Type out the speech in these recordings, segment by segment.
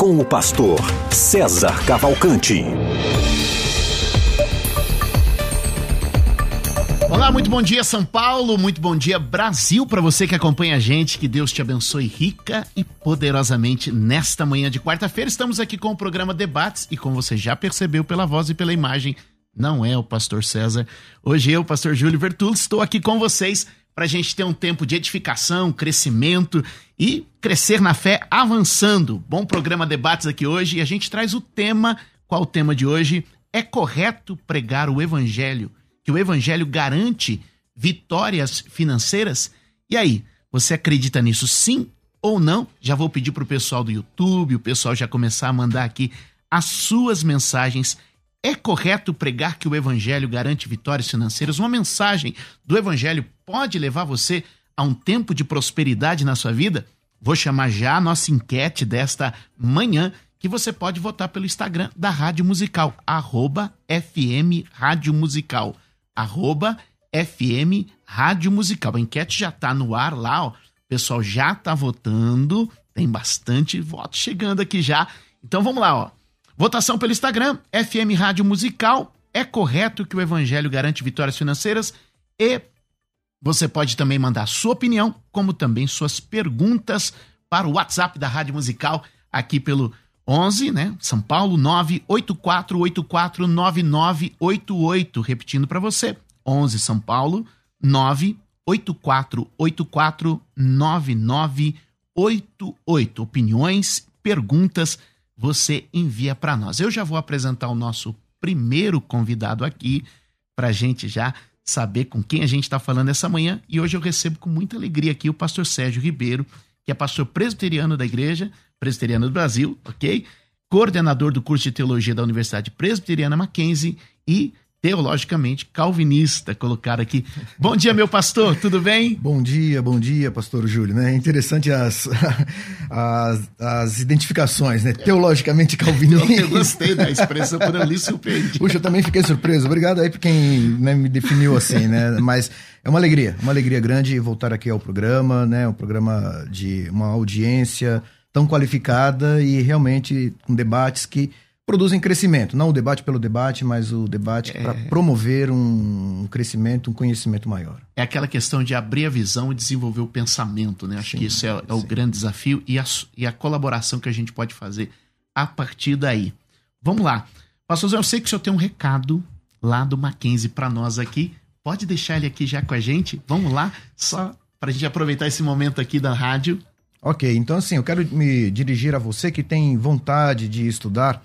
com o pastor César Cavalcante. Olá, muito bom dia São Paulo, muito bom dia Brasil para você que acompanha a gente. Que Deus te abençoe rica e poderosamente nesta manhã de quarta-feira. Estamos aqui com o programa Debates e como você já percebeu pela voz e pela imagem, não é o pastor César. Hoje eu, pastor Júlio Vertulo, estou aqui com vocês para a gente ter um tempo de edificação, crescimento e crescer na fé avançando. Bom programa Debates aqui hoje e a gente traz o tema. Qual o tema de hoje? É correto pregar o evangelho? Que o evangelho garante vitórias financeiras? E aí, você acredita nisso sim ou não? Já vou pedir para o pessoal do YouTube, o pessoal já começar a mandar aqui as suas mensagens é correto pregar que o evangelho garante vitórias financeiras? Uma mensagem do evangelho pode levar você a um tempo de prosperidade na sua vida? Vou chamar já a nossa enquete desta manhã, que você pode votar pelo Instagram da Rádio Musical, arroba FM Rádio Musical, arroba FM Rádio Musical. A enquete já está no ar lá, ó. o pessoal já está votando, tem bastante voto chegando aqui já. Então vamos lá, ó. Votação pelo Instagram, FM Rádio Musical. É correto que o Evangelho garante vitórias financeiras? E você pode também mandar sua opinião, como também suas perguntas para o WhatsApp da Rádio Musical, aqui pelo 11, né? São Paulo, 984849988. Repetindo para você, 11 São Paulo, 984849988. Opiniões, perguntas você envia para nós. Eu já vou apresentar o nosso primeiro convidado aqui para gente já saber com quem a gente está falando essa manhã. E hoje eu recebo com muita alegria aqui o pastor Sérgio Ribeiro, que é pastor presbiteriano da Igreja Presbiteriana do Brasil, ok? Coordenador do curso de teologia da Universidade Presbiteriana Mackenzie e teologicamente calvinista, colocar aqui. Bom dia, meu pastor, tudo bem? Bom dia, bom dia, pastor Júlio. Né? É interessante as, as, as identificações, né? Teologicamente calvinista. Eu, eu gostei da expressão, quando eu li, surpreendi. Puxa, eu também fiquei surpreso. Obrigado aí por quem né, me definiu assim, né? Mas é uma alegria, uma alegria grande voltar aqui ao programa, né? Um programa de uma audiência tão qualificada e realmente com debates que produzem crescimento. Não o debate pelo debate, mas o debate é... para promover um crescimento, um conhecimento maior. É aquela questão de abrir a visão e desenvolver o pensamento, né? Acho sim, que isso é, é o grande desafio e a, e a colaboração que a gente pode fazer a partir daí. Vamos lá. Pastor Zé, eu sei que o senhor tem um recado lá do Mackenzie para nós aqui. Pode deixar ele aqui já com a gente? Vamos lá, só para a gente aproveitar esse momento aqui da rádio. Ok, então assim, eu quero me dirigir a você que tem vontade de estudar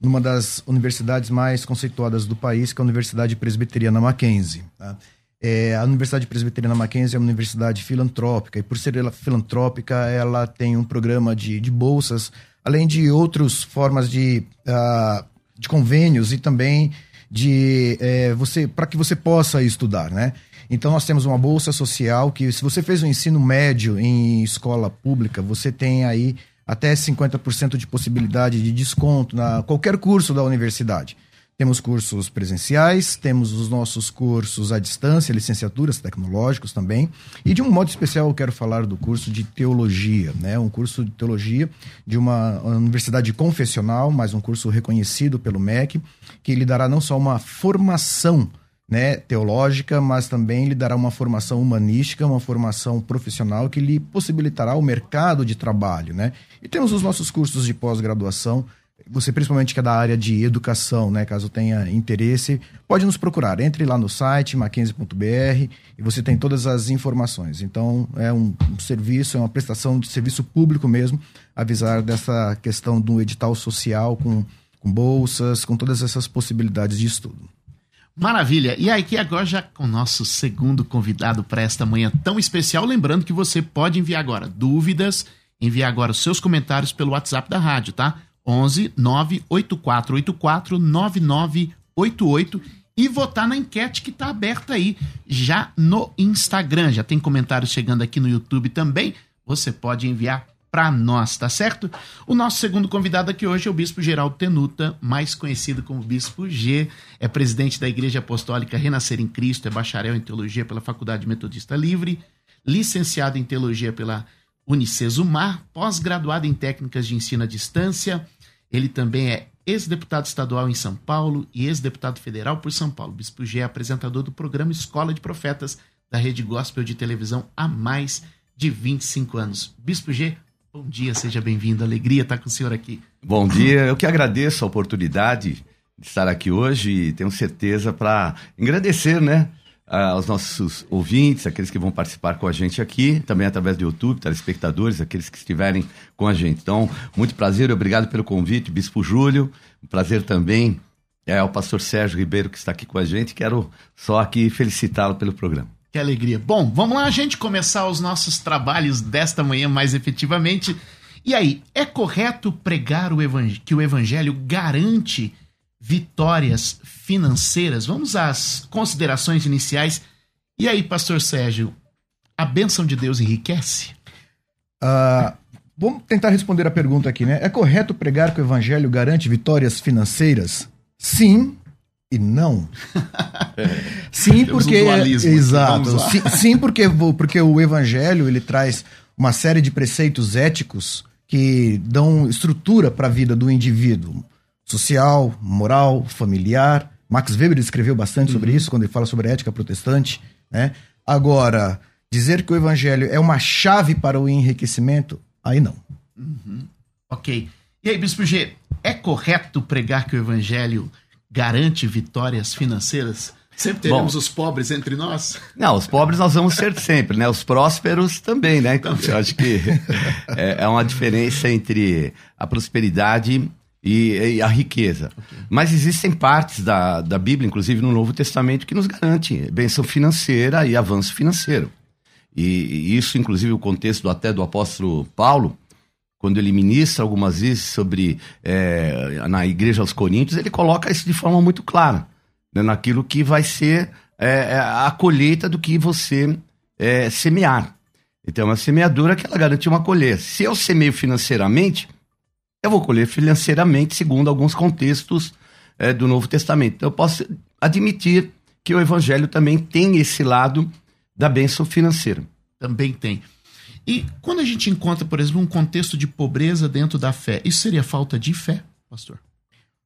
numa das universidades mais conceituadas do país, que é a Universidade Presbiteriana Mackenzie. Tá? É, a Universidade Presbiteriana Mackenzie é uma universidade filantrópica, e por ser ela filantrópica, ela tem um programa de, de bolsas, além de outras formas de, uh, de convênios e também de é, você para que você possa estudar, né? Então nós temos uma bolsa social que se você fez o um ensino médio em escola pública, você tem aí até 50% de possibilidade de desconto na qualquer curso da universidade. Temos cursos presenciais, temos os nossos cursos à distância, licenciaturas tecnológicos também. E de um modo especial eu quero falar do curso de teologia, né? Um curso de teologia de uma universidade confessional, mas um curso reconhecido pelo MEC, que lhe dará não só uma formação né, teológica, mas também lhe dará uma formação humanística, uma formação profissional que lhe possibilitará o mercado de trabalho, né? E temos os nossos cursos de pós-graduação, você principalmente que é da área de educação, né, caso tenha interesse, pode nos procurar. Entre lá no site mackenzie.br e você tem todas as informações. Então, é um, um serviço, é uma prestação de serviço público mesmo, avisar dessa questão do edital social com, com bolsas, com todas essas possibilidades de estudo. Maravilha! E aqui agora já com o nosso segundo convidado para esta manhã tão especial, lembrando que você pode enviar agora dúvidas, enviar agora os seus comentários pelo WhatsApp da rádio, tá? 11 98484 9988 e votar na enquete que está aberta aí já no Instagram. Já tem comentários chegando aqui no YouTube também. Você pode enviar para nós, tá certo? O nosso segundo convidado aqui hoje é o Bispo Geraldo Tenuta, mais conhecido como Bispo G, é presidente da Igreja Apostólica Renascer em Cristo, é bacharel em teologia pela Faculdade Metodista Livre, licenciado em teologia pela Unicesumar, pós-graduado em técnicas de ensino à distância. Ele também é ex-deputado estadual em São Paulo e ex-deputado federal por São Paulo. Bispo G é apresentador do programa Escola de Profetas da Rede Gospel de Televisão há mais de 25 anos. Bispo G, Bom dia, seja bem-vindo. Alegria estar com o senhor aqui. Bom dia, eu que agradeço a oportunidade de estar aqui hoje e tenho certeza para engrandecer, né? aos nossos ouvintes, aqueles que vão participar com a gente aqui, também através do YouTube, telespectadores, aqueles que estiverem com a gente. Então, muito prazer obrigado pelo convite, Bispo Júlio. Prazer também é o pastor Sérgio Ribeiro que está aqui com a gente. Quero só aqui felicitá-lo pelo programa. Que alegria. Bom, vamos lá a gente começar os nossos trabalhos desta manhã mais efetivamente. E aí, é correto pregar o que o evangelho garante vitórias financeiras? Vamos às considerações iniciais. E aí, pastor Sérgio, a bênção de Deus enriquece? Uh, vamos tentar responder a pergunta aqui, né? É correto pregar que o evangelho garante vitórias financeiras? Sim, e não. sim, porque um exato. Sim, sim, porque porque o evangelho ele traz uma série de preceitos éticos que dão estrutura para a vida do indivíduo, social, moral, familiar. Max Weber escreveu bastante sobre uhum. isso quando ele fala sobre a ética protestante, né? Agora, dizer que o evangelho é uma chave para o enriquecimento, aí não. Uhum. Ok. E aí, Bispo G, é correto pregar que o evangelho garante vitórias financeiras? Sempre teremos Bom, os pobres entre nós? Não, os pobres nós vamos ser sempre, né? Os prósperos também, né? Então, eu acho que é, é, uma diferença entre a prosperidade e, e a riqueza. Okay. Mas existem partes da, da Bíblia, inclusive no Novo Testamento, que nos garante bênção financeira e avanço financeiro. E, e isso, inclusive, o contexto até do apóstolo Paulo, quando ele ministra algumas vezes sobre é, na igreja aos Coríntios, ele coloca isso de forma muito clara, né, naquilo que vai ser é, é a colheita do que você é, semear. Então, é uma semeadura que ela garante uma colheita. Se eu semeio financeiramente, eu vou colher financeiramente, segundo alguns contextos é, do Novo Testamento. Então, eu posso admitir que o Evangelho também tem esse lado da bênção financeira. Também tem. E quando a gente encontra, por exemplo, um contexto de pobreza dentro da fé, isso seria falta de fé, pastor?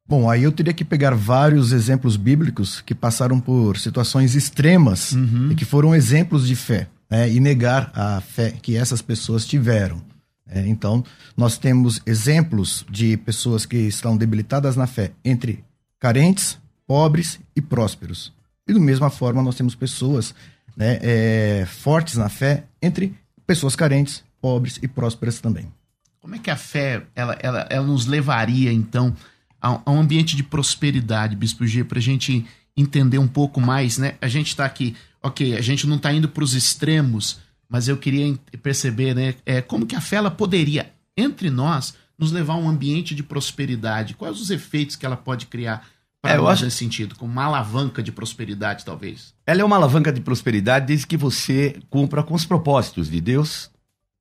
Bom, aí eu teria que pegar vários exemplos bíblicos que passaram por situações extremas uhum. e que foram exemplos de fé, né, e negar a fé que essas pessoas tiveram. É, então, nós temos exemplos de pessoas que estão debilitadas na fé entre carentes, pobres e prósperos. E da mesma forma, nós temos pessoas né, é, fortes na fé entre pessoas carentes, pobres e prósperas também. Como é que a fé ela, ela, ela nos levaria, então, a, a um ambiente de prosperidade, Bispo G, para a gente entender um pouco mais, né? A gente está aqui, ok, a gente não está indo para os extremos, mas eu queria perceber, né, é, como que a fé ela poderia, entre nós, nos levar a um ambiente de prosperidade? Quais os efeitos que ela pode criar para é, nós acho... nesse sentido? Como uma alavanca de prosperidade, talvez? Ela é uma alavanca de prosperidade desde que você cumpra com os propósitos de Deus.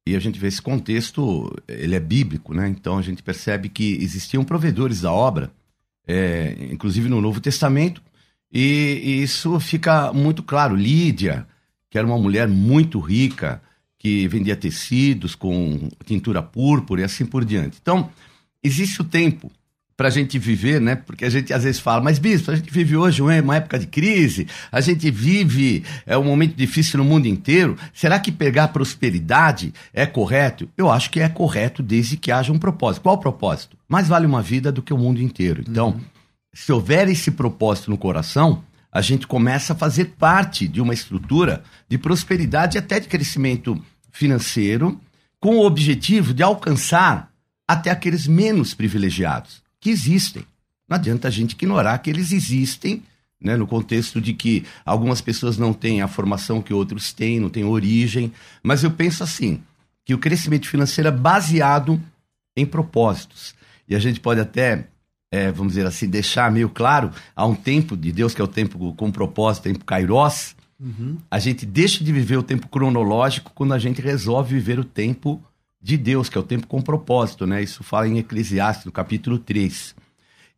E a gente vê esse contexto, ele é bíblico, né? Então a gente percebe que existiam provedores da obra, é, inclusive no Novo Testamento, e, e, isso fica muito claro. Lídia, que era uma mulher muito rica, que vendia tecidos com tintura púrpura e assim por diante. Então, existe o tempo para a gente viver, né? Porque a gente às vezes fala, mas bispo, a gente vive hoje uma época de crise, a gente vive é um momento difícil no mundo inteiro. Será que pegar prosperidade é correto? Eu acho que é correto desde que haja um propósito. Qual o propósito? Mais vale uma vida do que o mundo inteiro. Então, uhum. se houver esse propósito no coração, a gente começa a fazer parte de uma estrutura de prosperidade e até de crescimento financeiro, com o objetivo de alcançar até aqueles menos privilegiados que existem. Não adianta a gente ignorar que eles existem, né, no contexto de que algumas pessoas não têm a formação que outros têm, não têm origem. Mas eu penso assim, que o crescimento financeiro é baseado em propósitos. e a gente pode até, é, vamos dizer assim, deixar meio claro, há um tempo de Deus que é o tempo com propósito, tempo kairos, uhum. a gente deixa de viver o tempo cronológico quando a gente resolve viver o tempo de Deus, que é o tempo com propósito, né? Isso fala em Eclesiastes, no capítulo 3.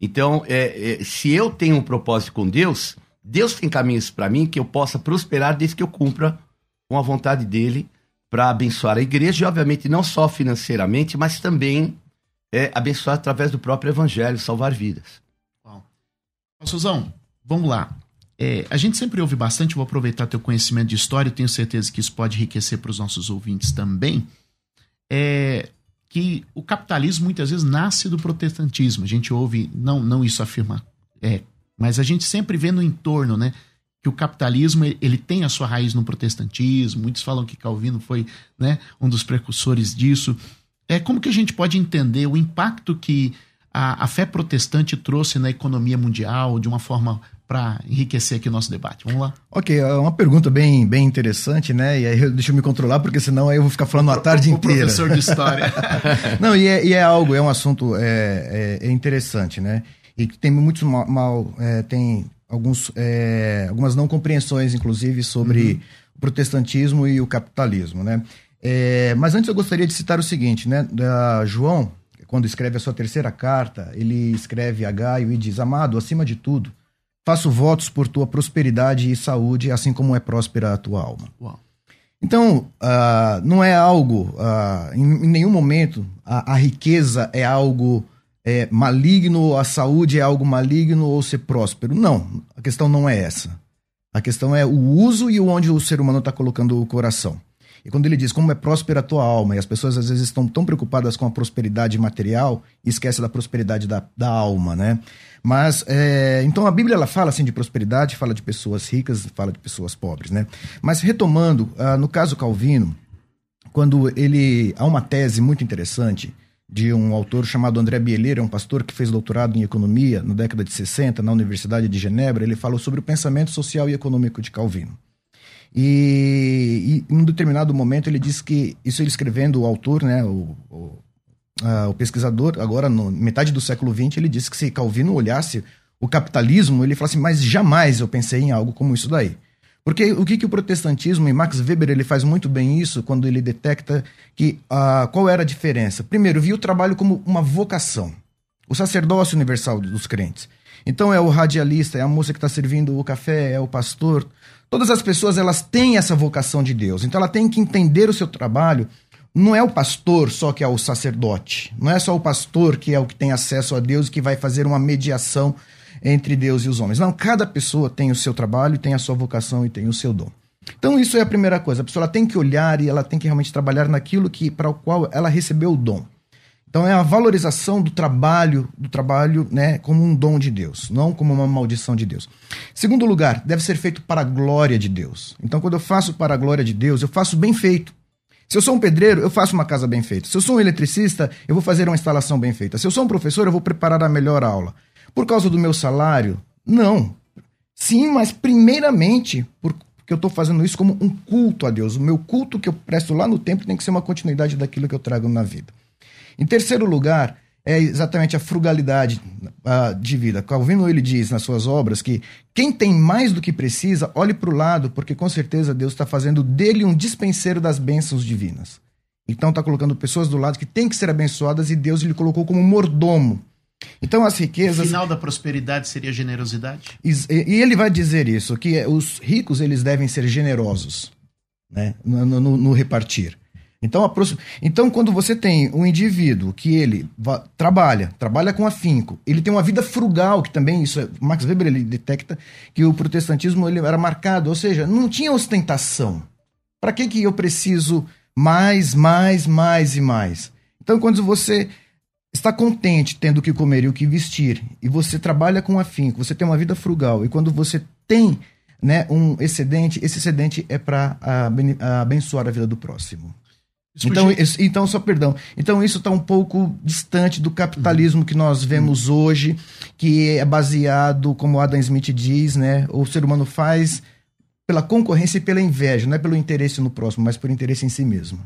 Então, é, é, se eu tenho um propósito com Deus, Deus tem caminhos para mim que eu possa prosperar desde que eu cumpra com a vontade dele para abençoar a igreja e, obviamente, não só financeiramente, mas também é, abençoar através do próprio evangelho, salvar vidas. Bom. Suzão, vamos lá. É, a gente sempre ouve bastante, vou aproveitar teu conhecimento de história, tenho certeza que isso pode enriquecer para os nossos ouvintes também. É, que o capitalismo muitas vezes nasce do protestantismo. A gente ouve, não, não isso afirma, é, mas a gente sempre vê no entorno, né? Que o capitalismo ele tem a sua raiz no protestantismo. Muitos falam que Calvino foi né, um dos precursores disso. É como que a gente pode entender o impacto que a, a fé protestante trouxe na economia mundial de uma forma para enriquecer aqui o nosso debate. Vamos lá. Ok, é uma pergunta bem, bem interessante, né? E aí deixa eu me controlar, porque senão aí eu vou ficar falando a tarde o inteira. professor de história. Não, e é, e é, algo, é um assunto é, é, é interessante, né? E tem muitos mal, mal é, tem alguns, é, algumas não compreensões, inclusive, sobre uhum. o protestantismo e o capitalismo, né? mas antes eu gostaria de citar o seguinte, né? Da João, quando escreve a sua terceira carta, ele escreve a Gaio e diz: Amado, acima de tudo, Faço votos por tua prosperidade e saúde, assim como é próspera a tua alma. Uau. Então, uh, não é algo, uh, em, em, nenhum momento, a, a riqueza é algo é, maligno, a saúde é algo maligno ou ser próspero. Não, a questão não é essa. A questão é o uso e onde o ser humano está colocando o coração. E quando ele diz como é próspera a tua alma, e as pessoas às vezes estão tão preocupadas com a prosperidade material e esquecem da prosperidade da, da alma, né? Mas, é, então a Bíblia ela fala assim de prosperidade, fala de pessoas ricas, fala de pessoas pobres, né? Mas retomando, uh, no caso Calvino, quando ele. Há uma tese muito interessante de um autor chamado André Bieleira, um pastor que fez doutorado em economia na década de 60 na Universidade de Genebra. Ele falou sobre o pensamento social e econômico de Calvino. E, e em um determinado momento ele disse que, isso ele escrevendo, o autor, né, o, o, uh, o pesquisador, agora no metade do século XX, ele disse que se Calvino olhasse o capitalismo, ele falasse, mas jamais eu pensei em algo como isso daí. Porque o que, que o protestantismo, e Max Weber ele faz muito bem isso quando ele detecta que uh, qual era a diferença. Primeiro, viu o trabalho como uma vocação, o sacerdócio universal dos crentes. Então é o radialista, é a moça que está servindo o café, é o pastor. Todas as pessoas elas têm essa vocação de Deus. Então ela tem que entender o seu trabalho não é o pastor só que é o sacerdote, não é só o pastor que é o que tem acesso a Deus e que vai fazer uma mediação entre Deus e os homens. Não, cada pessoa tem o seu trabalho, tem a sua vocação e tem o seu dom. Então isso é a primeira coisa. A pessoa tem que olhar e ela tem que realmente trabalhar naquilo que para o qual ela recebeu o dom. Então é a valorização do trabalho, do trabalho, né, como um dom de Deus, não como uma maldição de Deus. Segundo lugar, deve ser feito para a glória de Deus. Então quando eu faço para a glória de Deus, eu faço bem feito. Se eu sou um pedreiro, eu faço uma casa bem feita. Se eu sou um eletricista, eu vou fazer uma instalação bem feita. Se eu sou um professor, eu vou preparar a melhor aula. Por causa do meu salário? Não. Sim, mas primeiramente porque eu estou fazendo isso como um culto a Deus. O meu culto que eu presto lá no templo tem que ser uma continuidade daquilo que eu trago na vida. Em terceiro lugar, é exatamente a frugalidade uh, de vida. Calvino ele diz nas suas obras que quem tem mais do que precisa, olhe para o lado, porque com certeza Deus está fazendo dele um dispenseiro das bênçãos divinas. Então está colocando pessoas do lado que têm que ser abençoadas e Deus lhe colocou como mordomo. Então as riquezas. O final da prosperidade seria generosidade. E, e ele vai dizer isso que os ricos eles devem ser generosos, né, no, no, no repartir. Então, então, quando você tem um indivíduo que ele trabalha, trabalha com afinco, ele tem uma vida frugal, que também isso, é, Max Weber ele detecta que o protestantismo ele era marcado, ou seja, não tinha ostentação. Para que que eu preciso mais, mais, mais e mais? Então, quando você está contente tendo o que comer e o que vestir, e você trabalha com afinco, você tem uma vida frugal, e quando você tem né, um excedente, esse excedente é para abençoar a vida do próximo. Então, isso, então, só perdão. Então, isso está um pouco distante do capitalismo uhum. que nós vemos uhum. hoje, que é baseado, como Adam Smith diz, né? O ser humano faz pela concorrência e pela inveja, não é pelo interesse no próximo, mas pelo interesse em si mesmo.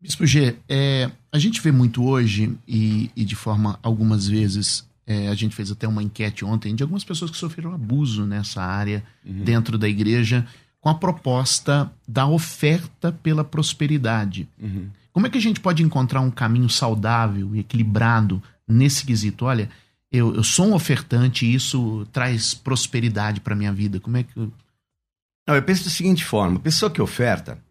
Bispo G, é, a gente vê muito hoje, e, e de forma algumas vezes, é, a gente fez até uma enquete ontem, de algumas pessoas que sofreram abuso nessa área uhum. dentro da igreja, com a proposta da oferta pela prosperidade. Uhum. Como é que a gente pode encontrar um caminho saudável e equilibrado nesse quesito? Olha, eu, eu sou um ofertante e isso traz prosperidade para minha vida. Como é que. Eu... Não, eu penso da seguinte forma: a pessoa que oferta,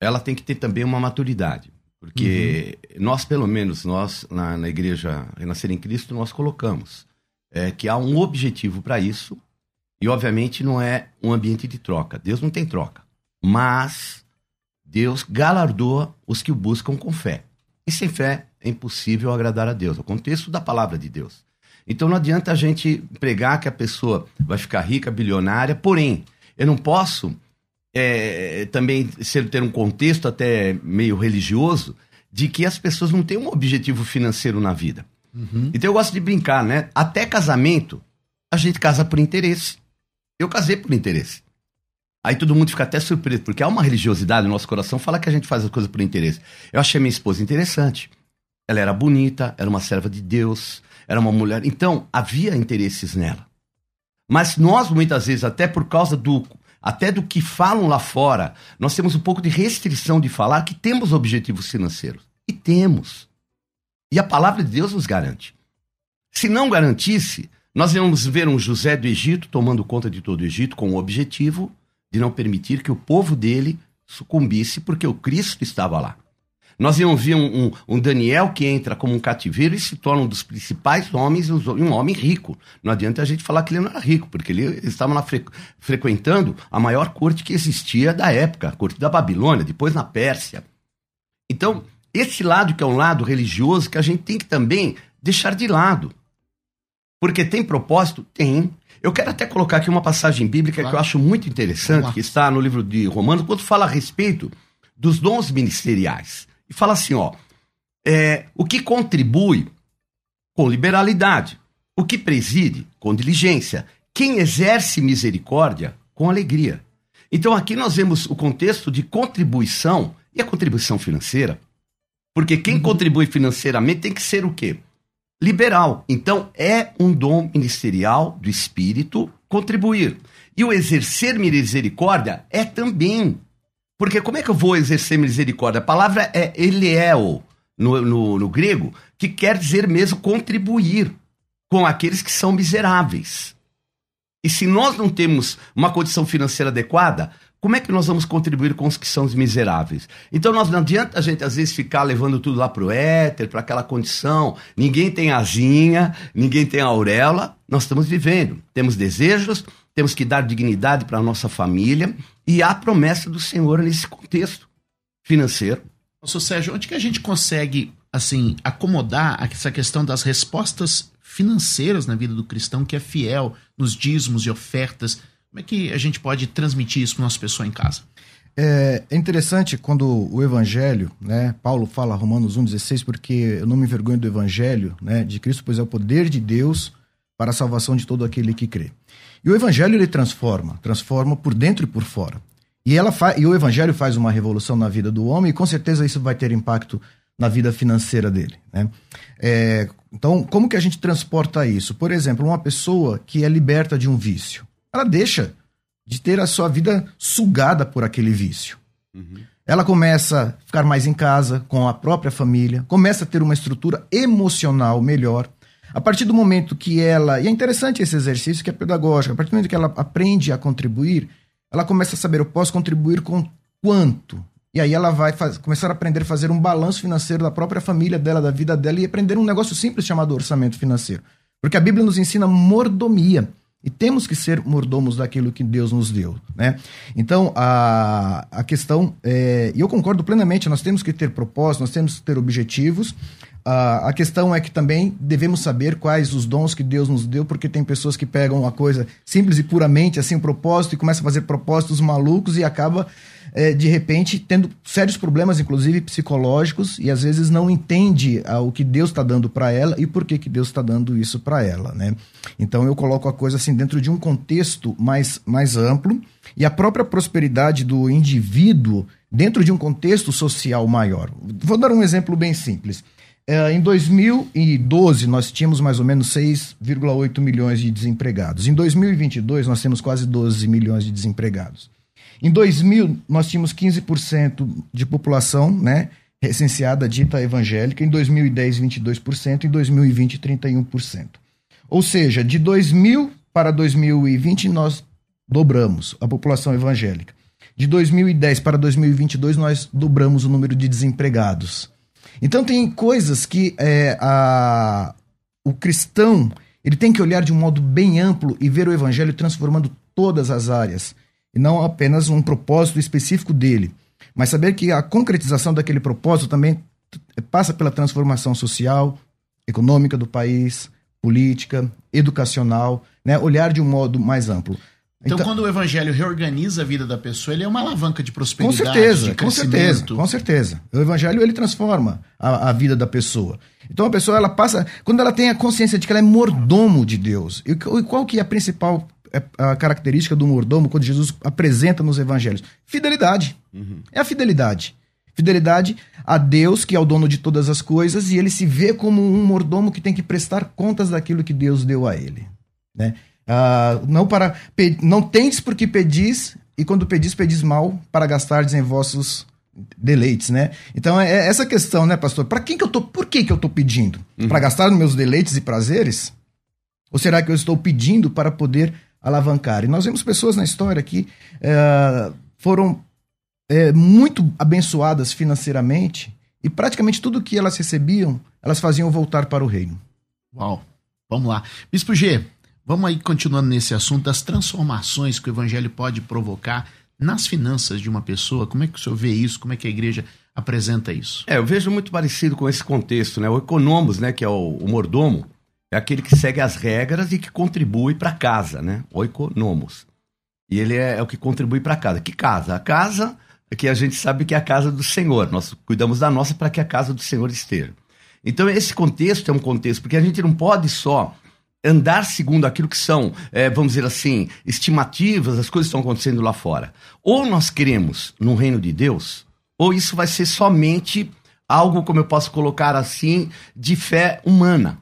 ela tem que ter também uma maturidade. Porque uhum. nós, pelo menos, nós, na, na Igreja Renascer em Cristo, nós colocamos é, que há um objetivo para isso, e obviamente não é um ambiente de troca. Deus não tem troca. Mas Deus galardoa os que o buscam com fé. E sem fé é impossível agradar a Deus. É o contexto da palavra de Deus. Então não adianta a gente pregar que a pessoa vai ficar rica, bilionária, porém, eu não posso é, também ser, ter um contexto até meio religioso de que as pessoas não têm um objetivo financeiro na vida. Uhum. Então eu gosto de brincar, né? Até casamento, a gente casa por interesse. Eu casei por interesse. Aí todo mundo fica até surpreso, porque há uma religiosidade no nosso coração, fala que a gente faz as coisas por interesse. Eu achei minha esposa interessante. Ela era bonita, era uma serva de Deus, era uma mulher. Então, havia interesses nela. Mas nós, muitas vezes, até por causa do até do que falam lá fora, nós temos um pouco de restrição de falar que temos objetivos financeiros. E temos. E a palavra de Deus nos garante. Se não garantisse, nós íamos ver um José do Egito tomando conta de todo o Egito com o objetivo de não permitir que o povo dele sucumbisse, porque o Cristo estava lá. Nós íamos ver um, um, um, Daniel que entra como um cativeiro e se torna um dos principais homens, um homem rico. Não adianta a gente falar que ele não era rico, porque ele estava lá fre, frequentando a maior corte que existia da época, a corte da Babilônia, depois na Pérsia. Então, esse lado que é um lado religioso que a gente tem que também deixar de lado. Porque tem propósito? Tem. Eu quero até colocar aqui uma passagem bíblica claro. que eu acho muito interessante, que está no livro de Romanos, quando fala a respeito dos dons ministeriais e fala assim: ó, é, o que contribui com liberalidade, o que preside com diligência, quem exerce misericórdia com alegria. Então aqui nós vemos o contexto de contribuição e a contribuição financeira. Porque quem uhum. contribui financeiramente tem que ser o quê? Liberal. Então é um dom ministerial do Espírito contribuir. E o exercer misericórdia é também porque como é que eu vou exercer misericórdia? A palavra é eliel no, no, no grego, que quer dizer mesmo contribuir com aqueles que são miseráveis. E se nós não temos uma condição financeira adequada, como é que nós vamos contribuir com os que são os miseráveis? Então nós não adianta a gente às vezes ficar levando tudo lá pro éter, para aquela condição. Ninguém tem asinha, ninguém tem auréola. Nós estamos vivendo, temos desejos, temos que dar dignidade para a nossa família e há promessa do Senhor nesse contexto financeiro. Nosso Sérgio, onde que a gente consegue assim acomodar essa questão das respostas financeiras na vida do cristão que é fiel nos dízimos e ofertas? Como é que a gente pode transmitir isso para nossa pessoa em casa? É, é interessante quando o Evangelho, né, Paulo fala Romanos 1,16, porque eu não me envergonho do Evangelho né, de Cristo, pois é o poder de Deus para a salvação de todo aquele que crê. E o evangelho ele transforma, transforma por dentro e por fora. E, ela e o evangelho faz uma revolução na vida do homem e com certeza isso vai ter impacto na vida financeira dele. Né? É, então, como que a gente transporta isso? Por exemplo, uma pessoa que é liberta de um vício, ela deixa de ter a sua vida sugada por aquele vício. Uhum. Ela começa a ficar mais em casa, com a própria família, começa a ter uma estrutura emocional melhor, a partir do momento que ela. E é interessante esse exercício que é pedagógico. A partir do momento que ela aprende a contribuir, ela começa a saber: eu posso contribuir com quanto? E aí ela vai faz, começar a aprender a fazer um balanço financeiro da própria família dela, da vida dela, e aprender um negócio simples chamado orçamento financeiro. Porque a Bíblia nos ensina mordomia. E temos que ser mordomos daquilo que Deus nos deu, né? Então, a, a questão, é, e eu concordo plenamente, nós temos que ter propósitos, nós temos que ter objetivos, a questão é que também devemos saber quais os dons que Deus nos deu, porque tem pessoas que pegam uma coisa simples e puramente, assim, um propósito, e começam a fazer propósitos malucos e acaba, é, de repente, tendo sérios problemas, inclusive psicológicos, e às vezes não entende ah, o que Deus está dando para ela e por que, que Deus está dando isso para ela, né? Então eu coloco a coisa assim dentro de um contexto mais, mais amplo, e a própria prosperidade do indivíduo dentro de um contexto social maior. Vou dar um exemplo bem simples. É, em 2012, nós tínhamos mais ou menos 6,8 milhões de desempregados. Em 2022, nós temos quase 12 milhões de desempregados. Em 2000, nós tínhamos 15% de população né, recenseada dita evangélica. Em 2010, 22%. Em 2020, 31%. Ou seja, de 2000 para 2020, nós dobramos a população evangélica. De 2010 para 2022, nós dobramos o número de desempregados. Então tem coisas que é, a, o cristão ele tem que olhar de um modo bem amplo e ver o evangelho transformando todas as áreas, e não apenas um propósito específico dele, mas saber que a concretização daquele propósito também passa pela transformação social, econômica do país, política, educacional, né? olhar de um modo mais amplo. Então, então, quando o evangelho reorganiza a vida da pessoa, ele é uma alavanca de prosperidade, com certeza, com certeza, com certeza. O evangelho ele transforma a, a, vida da pessoa. Então a pessoa ela passa, quando ela tem a consciência de que ela é mordomo de Deus. E qual que é a principal é, a característica do mordomo quando Jesus apresenta nos evangelhos? Fidelidade. Uhum. É a fidelidade. Fidelidade a Deus, que é o dono de todas as coisas, e ele se vê como um mordomo que tem que prestar contas daquilo que Deus deu a ele. Né? Uh, não para não tendes porque pedis e quando pedis pedis mal para gastardes em vossos deleites, né? Então é, é essa questão, né, pastor? Para quem que eu tô? Por que que eu tô pedindo? Uhum. Para gastar meus deleites e prazeres? Ou será que eu estou pedindo para poder alavancar? E nós vemos pessoas na história que uh, foram uh, muito abençoadas financeiramente e praticamente tudo que elas recebiam elas faziam voltar para o reino. Uau! Vamos lá, Bispo G. Vamos aí continuando nesse assunto das transformações que o evangelho pode provocar nas finanças de uma pessoa. Como é que o senhor vê isso? Como é que a igreja apresenta isso? É, eu vejo muito parecido com esse contexto, né? O economos, né, que é o, o mordomo, é aquele que segue as regras e que contribui para casa, né? O economos. E ele é, é o que contribui para casa. Que casa? A casa é que a gente sabe que é a casa do Senhor. Nós cuidamos da nossa para que a casa do Senhor esteja. Então, esse contexto é um contexto, porque a gente não pode só andar segundo aquilo que são, é, vamos dizer assim, estimativas, as coisas que estão acontecendo lá fora. Ou nós queremos no reino de Deus, ou isso vai ser somente algo, como eu posso colocar assim, de fé humana.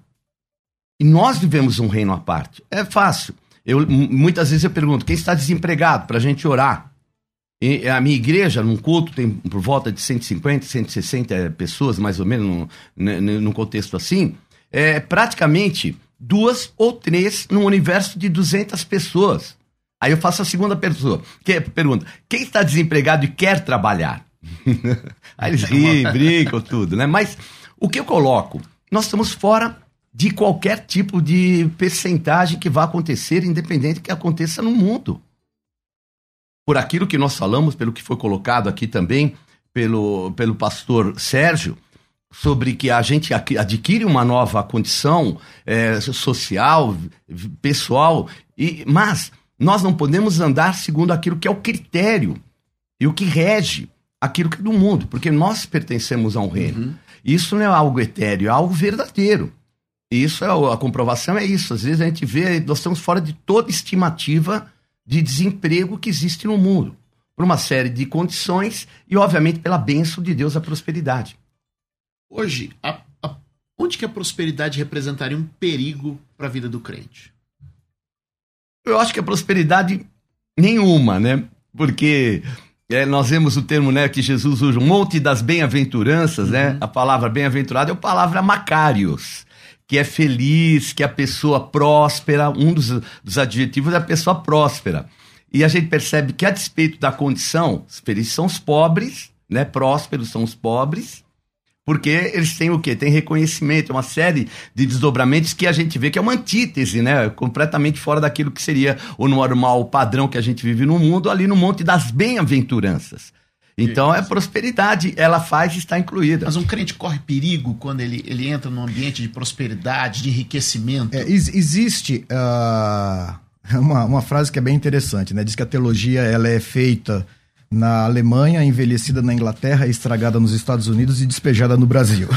Nós vivemos um reino à parte. É fácil. Eu, muitas vezes eu pergunto, quem está desempregado para a gente orar? E a minha igreja, num culto, tem por volta de 150, 160 pessoas, mais ou menos, num, num contexto assim. É, praticamente duas ou três num universo de 200 pessoas. Aí eu faço a segunda pessoa, que, pergunta: quem está desempregado e quer trabalhar? Aí eles riem, brincam, tudo, né? Mas o que eu coloco? Nós estamos fora de qualquer tipo de percentagem que vá acontecer, independente que aconteça no mundo. Por aquilo que nós falamos, pelo que foi colocado aqui também pelo, pelo pastor Sérgio, sobre que a gente adquire uma nova condição é, social, pessoal, e, mas nós não podemos andar segundo aquilo que é o critério e o que rege aquilo que é do mundo, porque nós pertencemos a um reino. Uhum. Isso não é algo etéreo, é algo verdadeiro. Isso é a comprovação é isso. Às vezes a gente vê, nós estamos fora de toda estimativa de desemprego que existe no mundo, por uma série de condições e, obviamente, pela bênção de Deus, a prosperidade. Hoje, a, a, onde que a prosperidade representaria um perigo para a vida do crente? Eu acho que a prosperidade nenhuma, né? Porque é, nós vemos o termo né, que Jesus usa, um monte das bem-aventuranças, né? uhum. né? A palavra bem-aventurado é a palavra macários, que é feliz, que é a pessoa próspera, um dos, dos adjetivos é a pessoa próspera. E a gente percebe que, a despeito da condição, felizes são os pobres, né? Prósperos são os pobres, porque eles têm o quê? Tem reconhecimento, uma série de desdobramentos que a gente vê que é uma antítese, né? Completamente fora daquilo que seria o normal, o padrão que a gente vive no mundo, ali no Monte das Bem-aventuranças. Então é prosperidade, ela faz e está incluída. Mas um crente corre perigo quando ele, ele entra num ambiente de prosperidade, de enriquecimento. É, existe uh, uma, uma frase que é bem interessante, né? Diz que a teologia ela é feita na Alemanha, envelhecida na Inglaterra, estragada nos Estados Unidos e despejada no Brasil.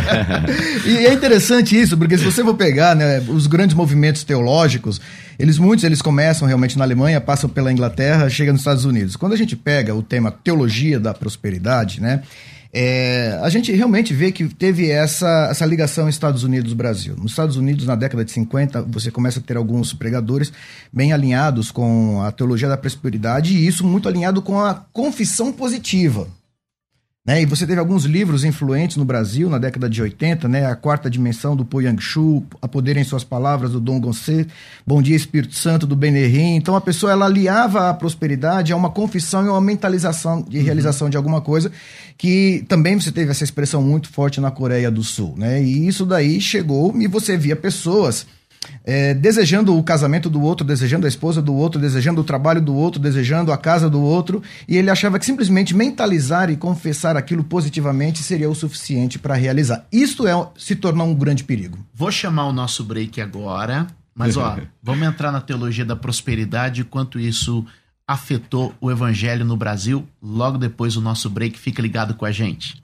e é interessante isso, porque se você for pegar né, os grandes movimentos teológicos, eles muitos eles começam realmente na Alemanha, passam pela Inglaterra, chegam nos Estados Unidos. Quando a gente pega o tema teologia da prosperidade, né, é, a gente realmente vê que teve essa, essa ligação Estados Unidos-Brasil. Nos Estados Unidos, na década de 50, você começa a ter alguns pregadores bem alinhados com a teologia da prosperidade e isso muito alinhado com a confissão positiva. Né? E você teve alguns livros influentes no Brasil na década de 80, né? A Quarta Dimensão do Po Yang-Shu, A Poder em Suas Palavras do Dom Gonçalves, Bom Dia Espírito Santo do Benerim. Então a pessoa ela aliava a prosperidade a uma confissão e uma mentalização de uhum. realização de alguma coisa, que também você teve essa expressão muito forte na Coreia do Sul, né? E isso daí chegou e você via pessoas é, desejando o casamento do outro, desejando a esposa do outro, desejando o trabalho do outro, desejando a casa do outro, e ele achava que simplesmente mentalizar e confessar aquilo positivamente seria o suficiente para realizar. Isto é, se tornar um grande perigo. Vou chamar o nosso break agora, mas ó, vamos entrar na teologia da prosperidade e quanto isso afetou o evangelho no Brasil. Logo depois do nosso break, fica ligado com a gente.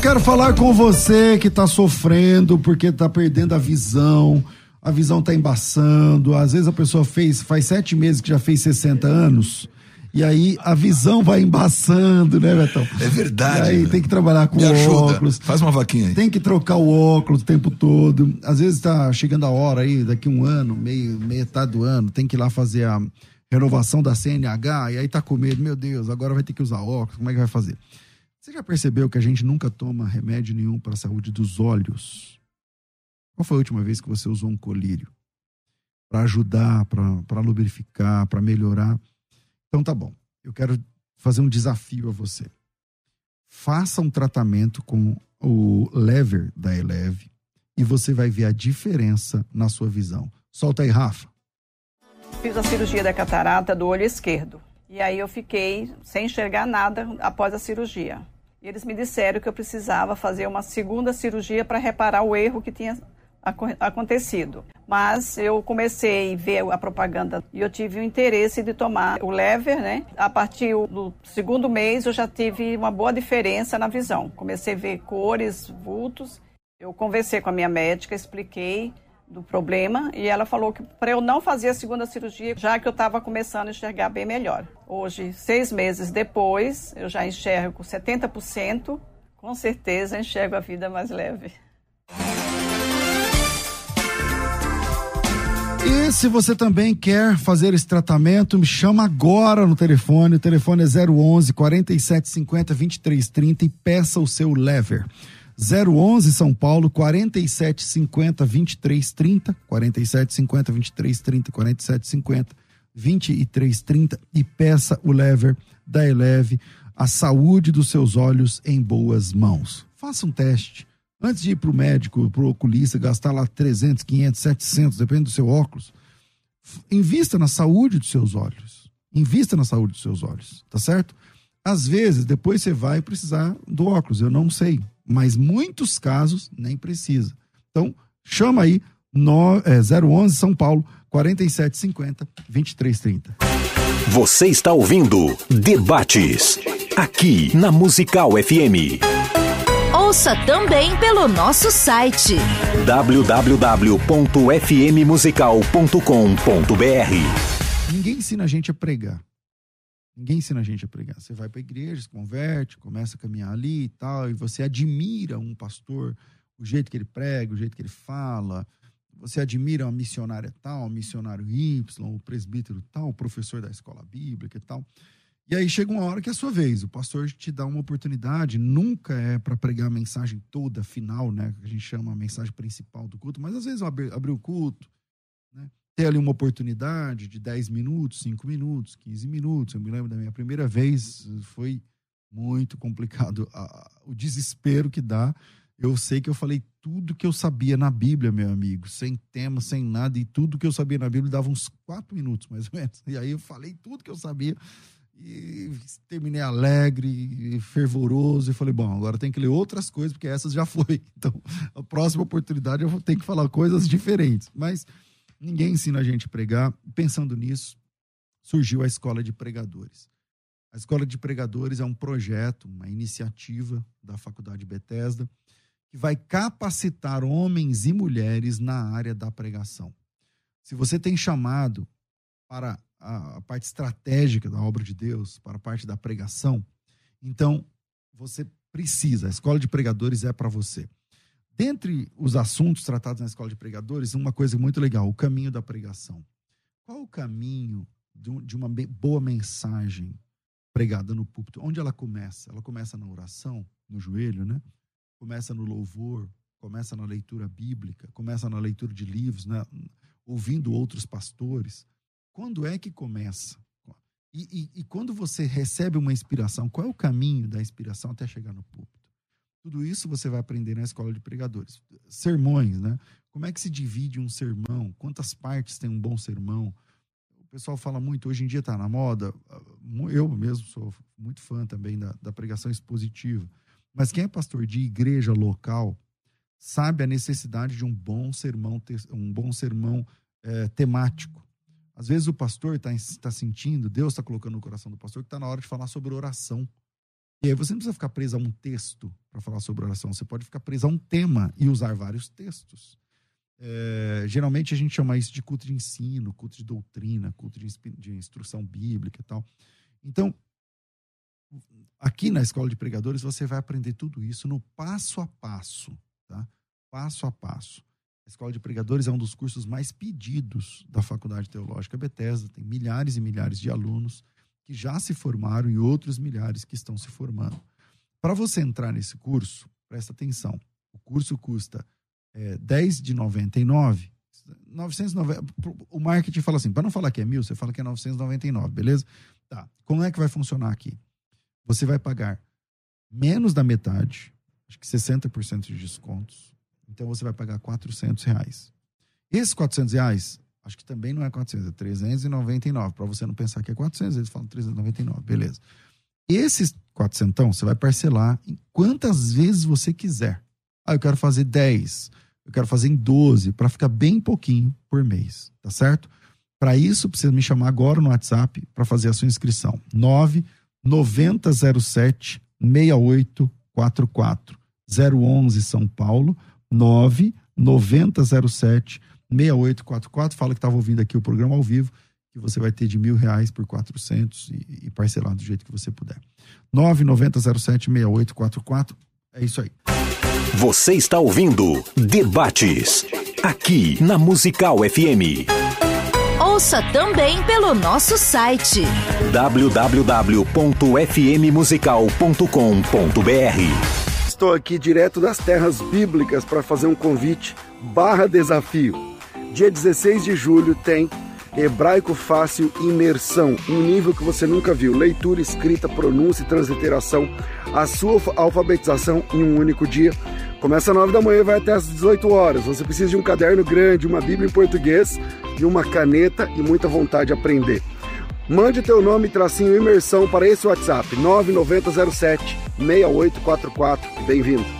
Quero falar com você que está sofrendo porque está perdendo a visão, a visão está embaçando. Às vezes a pessoa fez, faz sete meses que já fez 60 anos. E aí a visão vai embaçando, né, Betão? É verdade. E aí né? tem que trabalhar com óculos. Faz uma vaquinha aí. Tem que trocar o óculos o tempo todo. Às vezes está chegando a hora aí, daqui um ano, meio, metade do ano, tem que ir lá fazer a renovação da CNH, e aí tá com medo, meu Deus, agora vai ter que usar óculos, como é que vai fazer? Você já percebeu que a gente nunca toma remédio nenhum para a saúde dos olhos? Qual foi a última vez que você usou um colírio? Para ajudar, para lubrificar, para melhorar? Então tá bom. Eu quero fazer um desafio a você. Faça um tratamento com o lever da Eleve e você vai ver a diferença na sua visão. Solta aí, Rafa. Fiz a cirurgia da catarata do olho esquerdo. E aí eu fiquei sem enxergar nada após a cirurgia. E eles me disseram que eu precisava fazer uma segunda cirurgia para reparar o erro que tinha acontecido. Mas eu comecei a ver a propaganda e eu tive o interesse de tomar o lever, né? A partir do segundo mês eu já tive uma boa diferença na visão. Comecei a ver cores, vultos. Eu conversei com a minha médica, expliquei do problema e ela falou que para eu não fazer a segunda cirurgia, já que eu estava começando a enxergar bem melhor. Hoje, seis meses depois, eu já enxergo 70%, com certeza enxergo a vida mais leve. E se você também quer fazer esse tratamento, me chama agora no telefone. O telefone é 011 4750 2330 e peça o seu lever. 011 São Paulo 4750 2330 4750 2330 4750 2330 e peça o lever da Eleve a saúde dos seus olhos em boas mãos. Faça um teste. Antes de ir para o médico, para o oculista, gastar lá 300, 500, 700, depende do seu óculos, invista na saúde dos seus olhos. Invista na saúde dos seus olhos, tá certo? Às vezes, depois você vai precisar do óculos, eu não sei mas muitos casos nem precisa. Então, chama aí no, é, 011 São Paulo 4750 2330. Você está ouvindo Debates aqui na Musical FM. Ouça também pelo nosso site www.fmmusical.com.br. Ninguém ensina a gente a pregar. Ninguém ensina a gente a pregar. Você vai para a igreja, se converte, começa a caminhar ali e tal, e você admira um pastor, o jeito que ele prega, o jeito que ele fala. Você admira uma missionária tal, um missionário Y, o presbítero tal, o professor da escola bíblica e tal. E aí chega uma hora que é a sua vez. O pastor te dá uma oportunidade, nunca é para pregar a mensagem toda, final, né? Que a gente chama a mensagem principal do culto, mas às vezes abrir o culto? Ter ali uma oportunidade de 10 minutos, 5 minutos, 15 minutos. Eu me lembro da minha primeira vez, foi muito complicado. O desespero que dá. Eu sei que eu falei tudo que eu sabia na Bíblia, meu amigo, sem tema, sem nada, e tudo que eu sabia na Bíblia dava uns quatro minutos, mais ou menos. E aí eu falei tudo que eu sabia e terminei alegre, fervoroso, e falei, bom, agora tem que ler outras coisas, porque essas já foi. Então, a próxima oportunidade eu vou ter que falar coisas diferentes. Mas ninguém ensina a gente a pregar. Pensando nisso, surgiu a Escola de Pregadores. A Escola de Pregadores é um projeto, uma iniciativa da Faculdade Bethesda, que vai capacitar homens e mulheres na área da pregação. Se você tem chamado para a, parte estratégica da obra de Deus, para a parte da pregação, então você precisa, a escola de pregadores é para você. Dentre os assuntos tratados na escola de pregadores, uma coisa muito legal, o caminho da pregação. Qual o caminho de uma boa mensagem pregada no púlpito. Onde ela começa? Ela começa na oração, no joelho, né? Começa no louvor, começa na leitura bíblica, começa na leitura de livros, né? ouvindo outros pastores. Quando é que começa? E, e, e, quando você recebe uma inspiração, qual é o caminho da inspiração até chegar no púlpito? Tudo isso você vai aprender na escola de pregadores. Sermões, né? Como é que se divide um sermão? Quantas partes tem um bom sermão? pessoal fala muito, hoje em dia está na moda. Eu mesmo sou muito fã também da, da pregação expositiva. Mas quem é pastor de igreja local sabe a necessidade de um bom sermão, um bom sermão é, temático. Às vezes o pastor está tá sentindo, Deus está colocando no coração do pastor que está na hora de falar sobre oração. E aí você não precisa ficar preso a um texto para falar sobre oração, você pode ficar preso a um tema e usar vários textos. É, geralmente a gente chama isso de culto de ensino, culto de doutrina, culto de, de instrução bíblica e tal. Então, aqui na escola de pregadores você vai aprender tudo isso no passo a passo, tá? Passo a passo. A escola de pregadores é um dos cursos mais pedidos da Faculdade Teológica Bethesda, tem milhares e milhares de alunos que já se formaram e outros milhares que estão se formando. Para você entrar nesse curso, presta atenção. O curso custa é, 10 de 99, 990, o marketing fala assim, para não falar que é mil, você fala que é 999, beleza? Tá. Como é que vai funcionar aqui? Você vai pagar menos da metade, acho que 60% de descontos. Então você vai pagar 400 reais. Esses 400 reais, acho que também não é 400, é 399. Para você não pensar que é 400, eles falam 399, beleza. Esses 400, você vai parcelar em quantas vezes você quiser. Ah, eu quero fazer 10, eu quero fazer em 12, para ficar bem pouquinho por mês, tá certo? Para isso, precisa me chamar agora no WhatsApp para fazer a sua inscrição. 9 9007 6844 011 São Paulo 9 9007 6844. Fala que estava ouvindo aqui o programa ao vivo, que você vai ter de mil reais por 400 e, e parcelar do jeito que você puder. 9 9007 6844. É isso aí. Você está ouvindo Debates, aqui na Musical FM. Ouça também pelo nosso site www.fmmusical.com.br. Estou aqui direto das terras bíblicas para fazer um convite barra desafio. Dia 16 de julho tem Hebraico Fácil Imersão, um nível que você nunca viu. Leitura, escrita, pronúncia e transliteração. A sua alfabetização em um único dia. Começa às 9 da manhã e vai até às 18 horas. Você precisa de um caderno grande, uma Bíblia em português e uma caneta e muita vontade de aprender. Mande teu nome tracinho imersão para esse WhatsApp 9907 6844. Bem-vindo.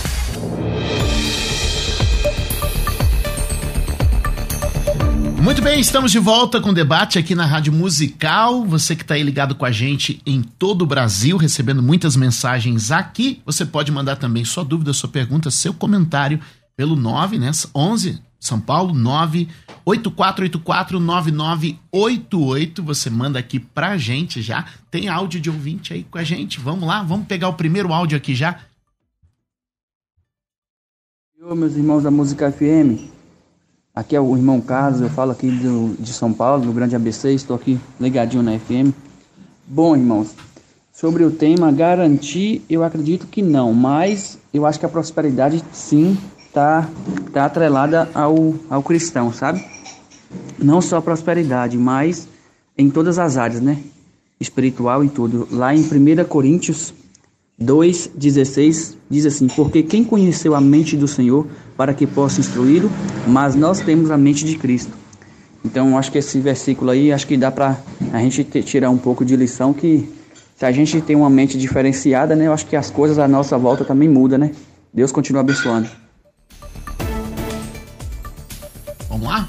Muito bem, estamos de volta com o debate aqui na Rádio Musical. Você que está aí ligado com a gente em todo o Brasil, recebendo muitas mensagens aqui. Você pode mandar também sua dúvida, sua pergunta, seu comentário pelo 9, né? 11 são Paulo, 984849988. Você manda aqui pra gente já. Tem áudio de ouvinte aí com a gente. Vamos lá, vamos pegar o primeiro áudio aqui já. Oi, meus irmãos da Música FM. Aqui é o irmão Carlos, eu falo aqui do, de São Paulo, do Grande ABC, estou aqui ligadinho na FM. Bom, irmãos, Sobre o tema garantir, eu acredito que não, mas eu acho que a prosperidade sim tá tá atrelada ao, ao cristão, sabe? Não só a prosperidade, mas em todas as áreas, né? Espiritual e tudo. Lá em 1 Coríntios 2,16 diz assim: Porque quem conheceu a mente do Senhor para que possa instruí-lo, mas nós temos a mente de Cristo. Então, acho que esse versículo aí, acho que dá para a gente tirar um pouco de lição que se a gente tem uma mente diferenciada, né, eu acho que as coisas à nossa volta também mudam, né? Deus continua abençoando. Vamos lá?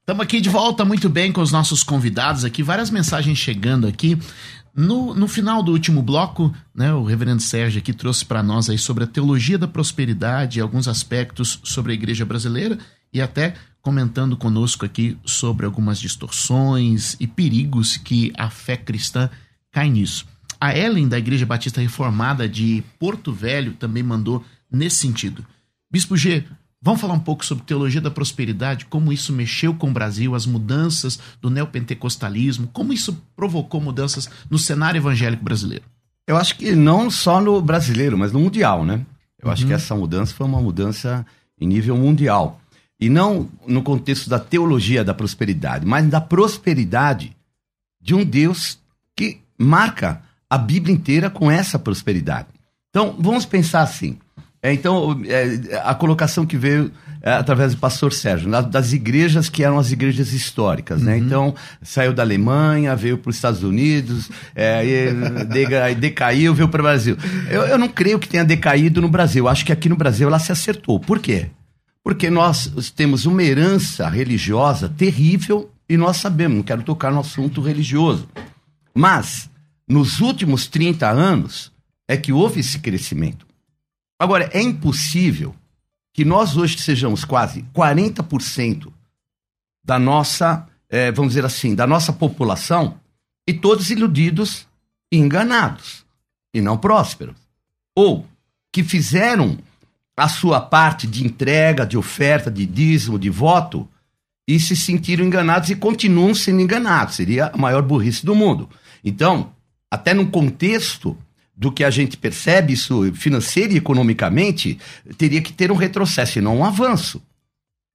Estamos aqui de volta muito bem com os nossos convidados aqui, várias mensagens chegando aqui. No, no final do último bloco, né, o reverendo Sérgio aqui trouxe para nós aí sobre a teologia da prosperidade, alguns aspectos sobre a igreja brasileira e até comentando conosco aqui sobre algumas distorções e perigos que a fé cristã cai nisso. A Ellen, da Igreja Batista Reformada de Porto Velho, também mandou nesse sentido. Bispo G, vamos falar um pouco sobre teologia da prosperidade, como isso mexeu com o Brasil, as mudanças do neopentecostalismo, como isso provocou mudanças no cenário evangélico brasileiro? Eu acho que não só no brasileiro, mas no mundial, né? Eu uhum. acho que essa mudança foi uma mudança em nível mundial. E não no contexto da teologia da prosperidade, mas da prosperidade de um Deus que marca a Bíblia inteira com essa prosperidade. Então, vamos pensar assim. É, então, é, a colocação que veio é, através do pastor Sérgio, das igrejas que eram as igrejas históricas, né? uhum. né? Então, saiu da Alemanha, veio para os Estados Unidos, é, decaiu, veio para o Brasil. Eu, eu não creio que tenha decaído no Brasil. Acho que aqui no Brasil ela se acertou. Por quê? Porque nós temos uma herança religiosa terrível e nós sabemos, não quero tocar no assunto religioso. Mas, nos últimos 30 anos, é que houve esse crescimento. Agora, é impossível que nós hoje sejamos quase 40% da nossa, é, vamos dizer assim, da nossa população e todos iludidos e enganados e não prósperos. Ou que fizeram a sua parte de entrega, de oferta, de dízimo, de voto, e se sentiram enganados e continuam sendo enganados. Seria a maior burrice do mundo. Então, até no contexto do que a gente percebe isso financeiro e economicamente, teria que ter um retrocesso e não um avanço.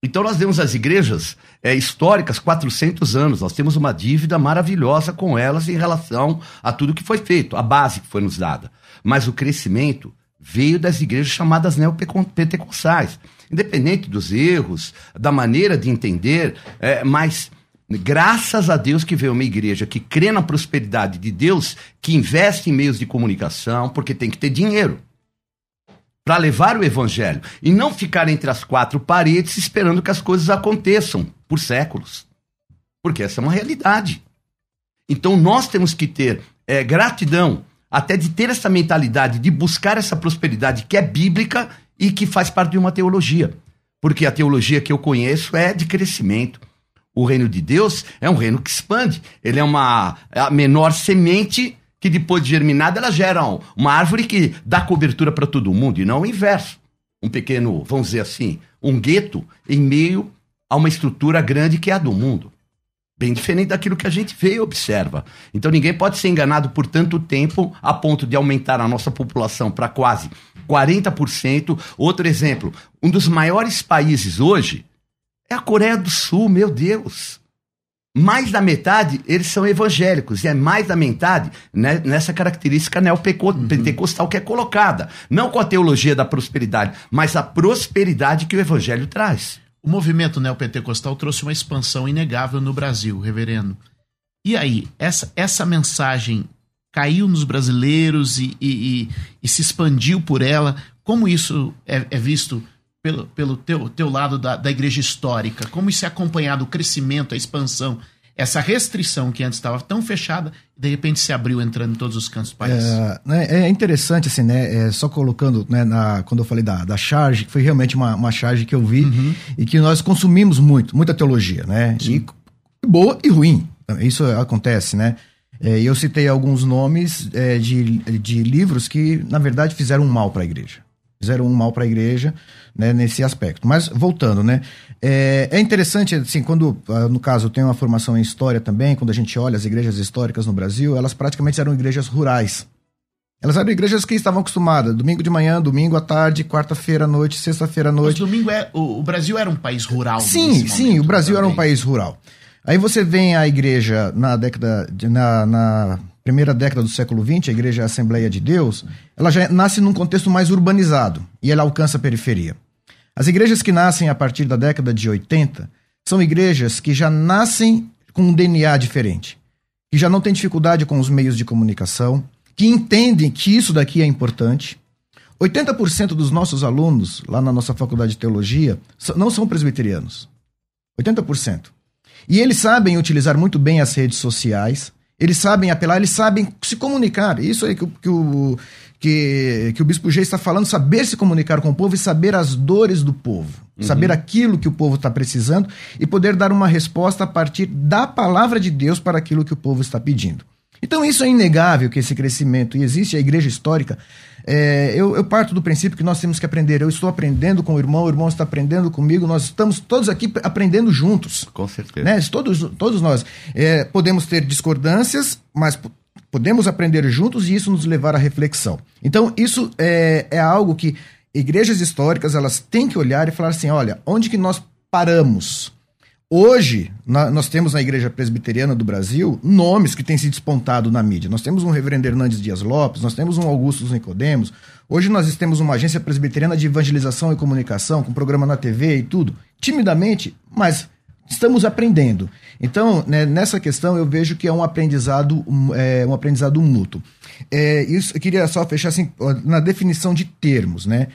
Então nós temos as igrejas é, históricas 400 anos, nós temos uma dívida maravilhosa com elas em relação a tudo que foi feito, a base que foi nos dada. Mas o crescimento veio das igrejas chamadas neopentecostais. Independente dos erros, da maneira de entender, é, mas graças a Deus que veio uma igreja que crê na prosperidade de Deus, que investe em meios de comunicação, porque tem que ter dinheiro para levar o evangelho e não ficar entre as quatro paredes esperando que as coisas aconteçam por séculos. Porque essa é uma realidade. Então nós temos que ter é, gratidão até de ter essa mentalidade de buscar essa prosperidade que é bíblica e que faz parte de uma teologia. Porque a teologia que eu conheço é de crescimento. O reino de Deus é um reino que expande. Ele é uma é a menor semente que depois de germinada ela gera uma árvore que dá cobertura para todo mundo e não o inverso. Um pequeno, vamos dizer assim, um gueto em meio a uma estrutura grande que é a do mundo bem diferente daquilo que a gente vê e observa. Então ninguém pode ser enganado por tanto tempo a ponto de aumentar a nossa população para quase 40%. Outro exemplo, um dos maiores países hoje é a Coreia do Sul, meu Deus. Mais da metade eles são evangélicos, e é mais da metade né, nessa característica neopentecostal uhum. que é colocada. Não com a teologia da prosperidade, mas a prosperidade que o evangelho traz. O movimento neopentecostal trouxe uma expansão inegável no Brasil, reverendo. E aí, essa, essa mensagem caiu nos brasileiros e, e, e, e se expandiu por ela? Como isso é, é visto pelo, pelo teu, teu lado da, da igreja histórica? Como isso é acompanhado, o crescimento, a expansão? essa restrição que antes estava tão fechada, de repente se abriu entrando em todos os cantos do país. É, né, é interessante, assim, né? É, só colocando, né, na, quando eu falei da, da charge, que foi realmente uma, uma charge que eu vi uhum. e que nós consumimos muito, muita teologia, né? E, boa e ruim. Isso acontece, né? É, eu citei alguns nomes é, de, de livros que, na verdade, fizeram um mal para a igreja fizeram um mal para a igreja né, nesse aspecto. Mas voltando, né? É, é, interessante, assim, quando, ah, no caso, eu tenho uma formação em história também, quando a gente olha as igrejas históricas no Brasil, elas praticamente eram igrejas rurais. Elas eram igrejas que estavam acostumadas, domingo de manhã, domingo à tarde, quarta-feira à noite, sexta-feira à Mas noite. domingo é. O, o Brasil era um país rural. Sim, sim, momento o Brasil era um também. país rural. Aí você vem a igreja na década, de- na, na primeira década do século XX, a igreja Assembleia de Deus, ela já nasce num contexto mais urbanizado e ela alcança a periferia. As igrejas que nascem a partir da década de 80 são igrejas que já nascem com um DNA diferente, que já não têm dificuldade com os meios de comunicação, que entendem que isso daqui é importante. 80% dos nossos alunos, lá na nossa faculdade de teologia, não são presbiterianos. 80%. E eles sabem utilizar muito bem as redes sociais, eles sabem apelar, eles sabem se comunicar. Isso aí que, o- que o, que, que o Bispo G está falando, saber se comunicar com o povo e saber as dores do povo. Saber aquilo que o povo está precisando e poder dar uma resposta a partir da palavra de Deus para aquilo que o povo está pedindo. Então, isso é inegável que esse crescimento e existe a igreja histórica. É, eu, eu parto do princípio que nós temos que aprender. Eu estou aprendendo com o irmão, o irmão está aprendendo comigo, nós estamos todos aqui aprendendo juntos. Com certeza. Né? Todos, todos nós. É, podemos ter discordâncias, mas po- podemos aprender juntos e isso nos levar à reflexão. Então, isso é, é algo que igrejas históricas elas têm que olhar e falar assim: olha, onde que nós paramos? Hoje, na- nós temos na Igreja Presbiteriana do Brasil nomes que têm se despontado na mídia. Nós temos um reverendo Hernandes Dias Lopes, nós temos um Augusto Nicodemos. Hoje nós temos uma agência presbiteriana de evangelização e comunicação, com programa na TV e tudo. Timidamente, mas estamos aprendendo. Então, né, nessa questão, eu vejo que é um aprendizado, é, um aprendizado mútuo. É, isso, eu queria só fechar assim, na definição de termos, né?